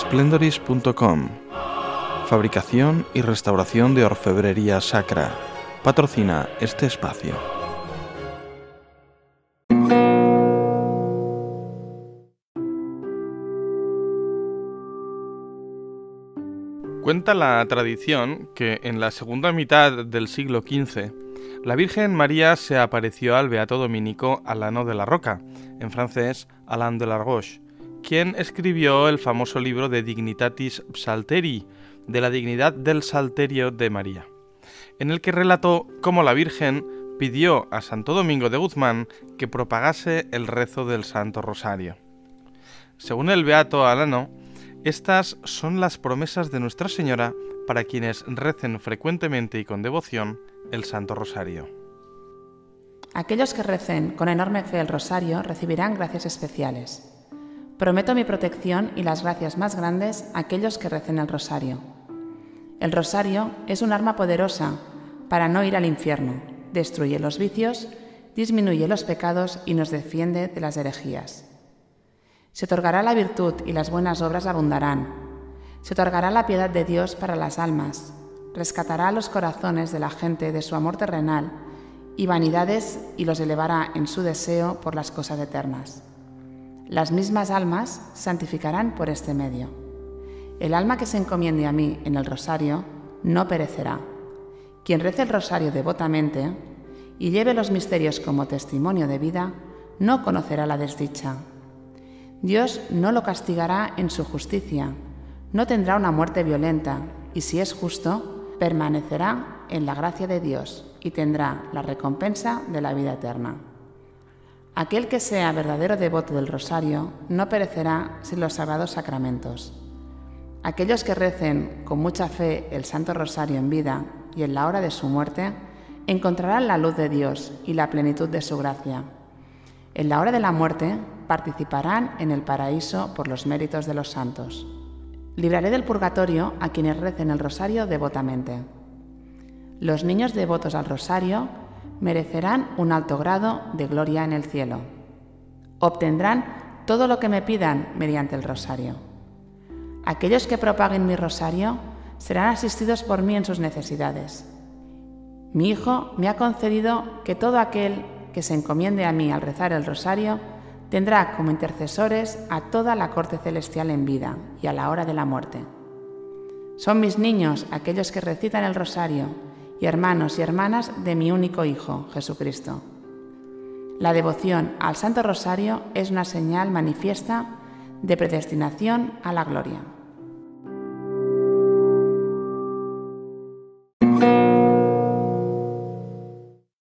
splendoris.com Fabricación y restauración de orfebrería sacra. Patrocina este espacio. Cuenta la tradición que en la segunda mitad del siglo XV la Virgen María se apareció al beato dominico Alano de la Roca, en francés Alain de la Roche, quien escribió el famoso libro de Dignitatis Psalteri, de la dignidad del Salterio de María, en el que relató cómo la Virgen pidió a Santo Domingo de Guzmán que propagase el rezo del Santo Rosario. Según el Beato Alano, estas son las promesas de Nuestra Señora para quienes recen frecuentemente y con devoción el Santo Rosario. Aquellos que recen con enorme fe el rosario recibirán gracias especiales. Prometo mi protección y las gracias más grandes a aquellos que recen el rosario. El rosario es un arma poderosa para no ir al infierno, destruye los vicios, disminuye los pecados y nos defiende de las herejías. Se otorgará la virtud y las buenas obras abundarán. Se otorgará la piedad de Dios para las almas. Rescatará los corazones de la gente de su amor terrenal y vanidades y los elevará en su deseo por las cosas eternas. Las mismas almas santificarán por este medio. El alma que se encomiende a mí en el rosario no perecerá. Quien rece el rosario devotamente y lleve los misterios como testimonio de vida, no conocerá la desdicha, Dios no lo castigará en su justicia, no tendrá una muerte violenta y si es justo, permanecerá en la gracia de Dios y tendrá la recompensa de la vida eterna. Aquel que sea verdadero devoto del rosario no perecerá sin los sagrados sacramentos. Aquellos que recen con mucha fe el Santo Rosario en vida y en la hora de su muerte, encontrarán la luz de Dios y la plenitud de su gracia. En la hora de la muerte participarán en el paraíso por los méritos de los santos. Libraré del purgatorio a quienes recen el rosario devotamente. Los niños devotos al rosario merecerán un alto grado de gloria en el cielo. Obtendrán todo lo que me pidan mediante el rosario. Aquellos que propaguen mi rosario serán asistidos por mí en sus necesidades. Mi Hijo me ha concedido que todo aquel que se encomiende a mí al rezar el rosario tendrá como intercesores a toda la corte celestial en vida y a la hora de la muerte. Son mis niños aquellos que recitan el rosario y hermanos y hermanas de mi único Hijo, Jesucristo. La devoción al Santo Rosario es una señal manifiesta de predestinación a la gloria.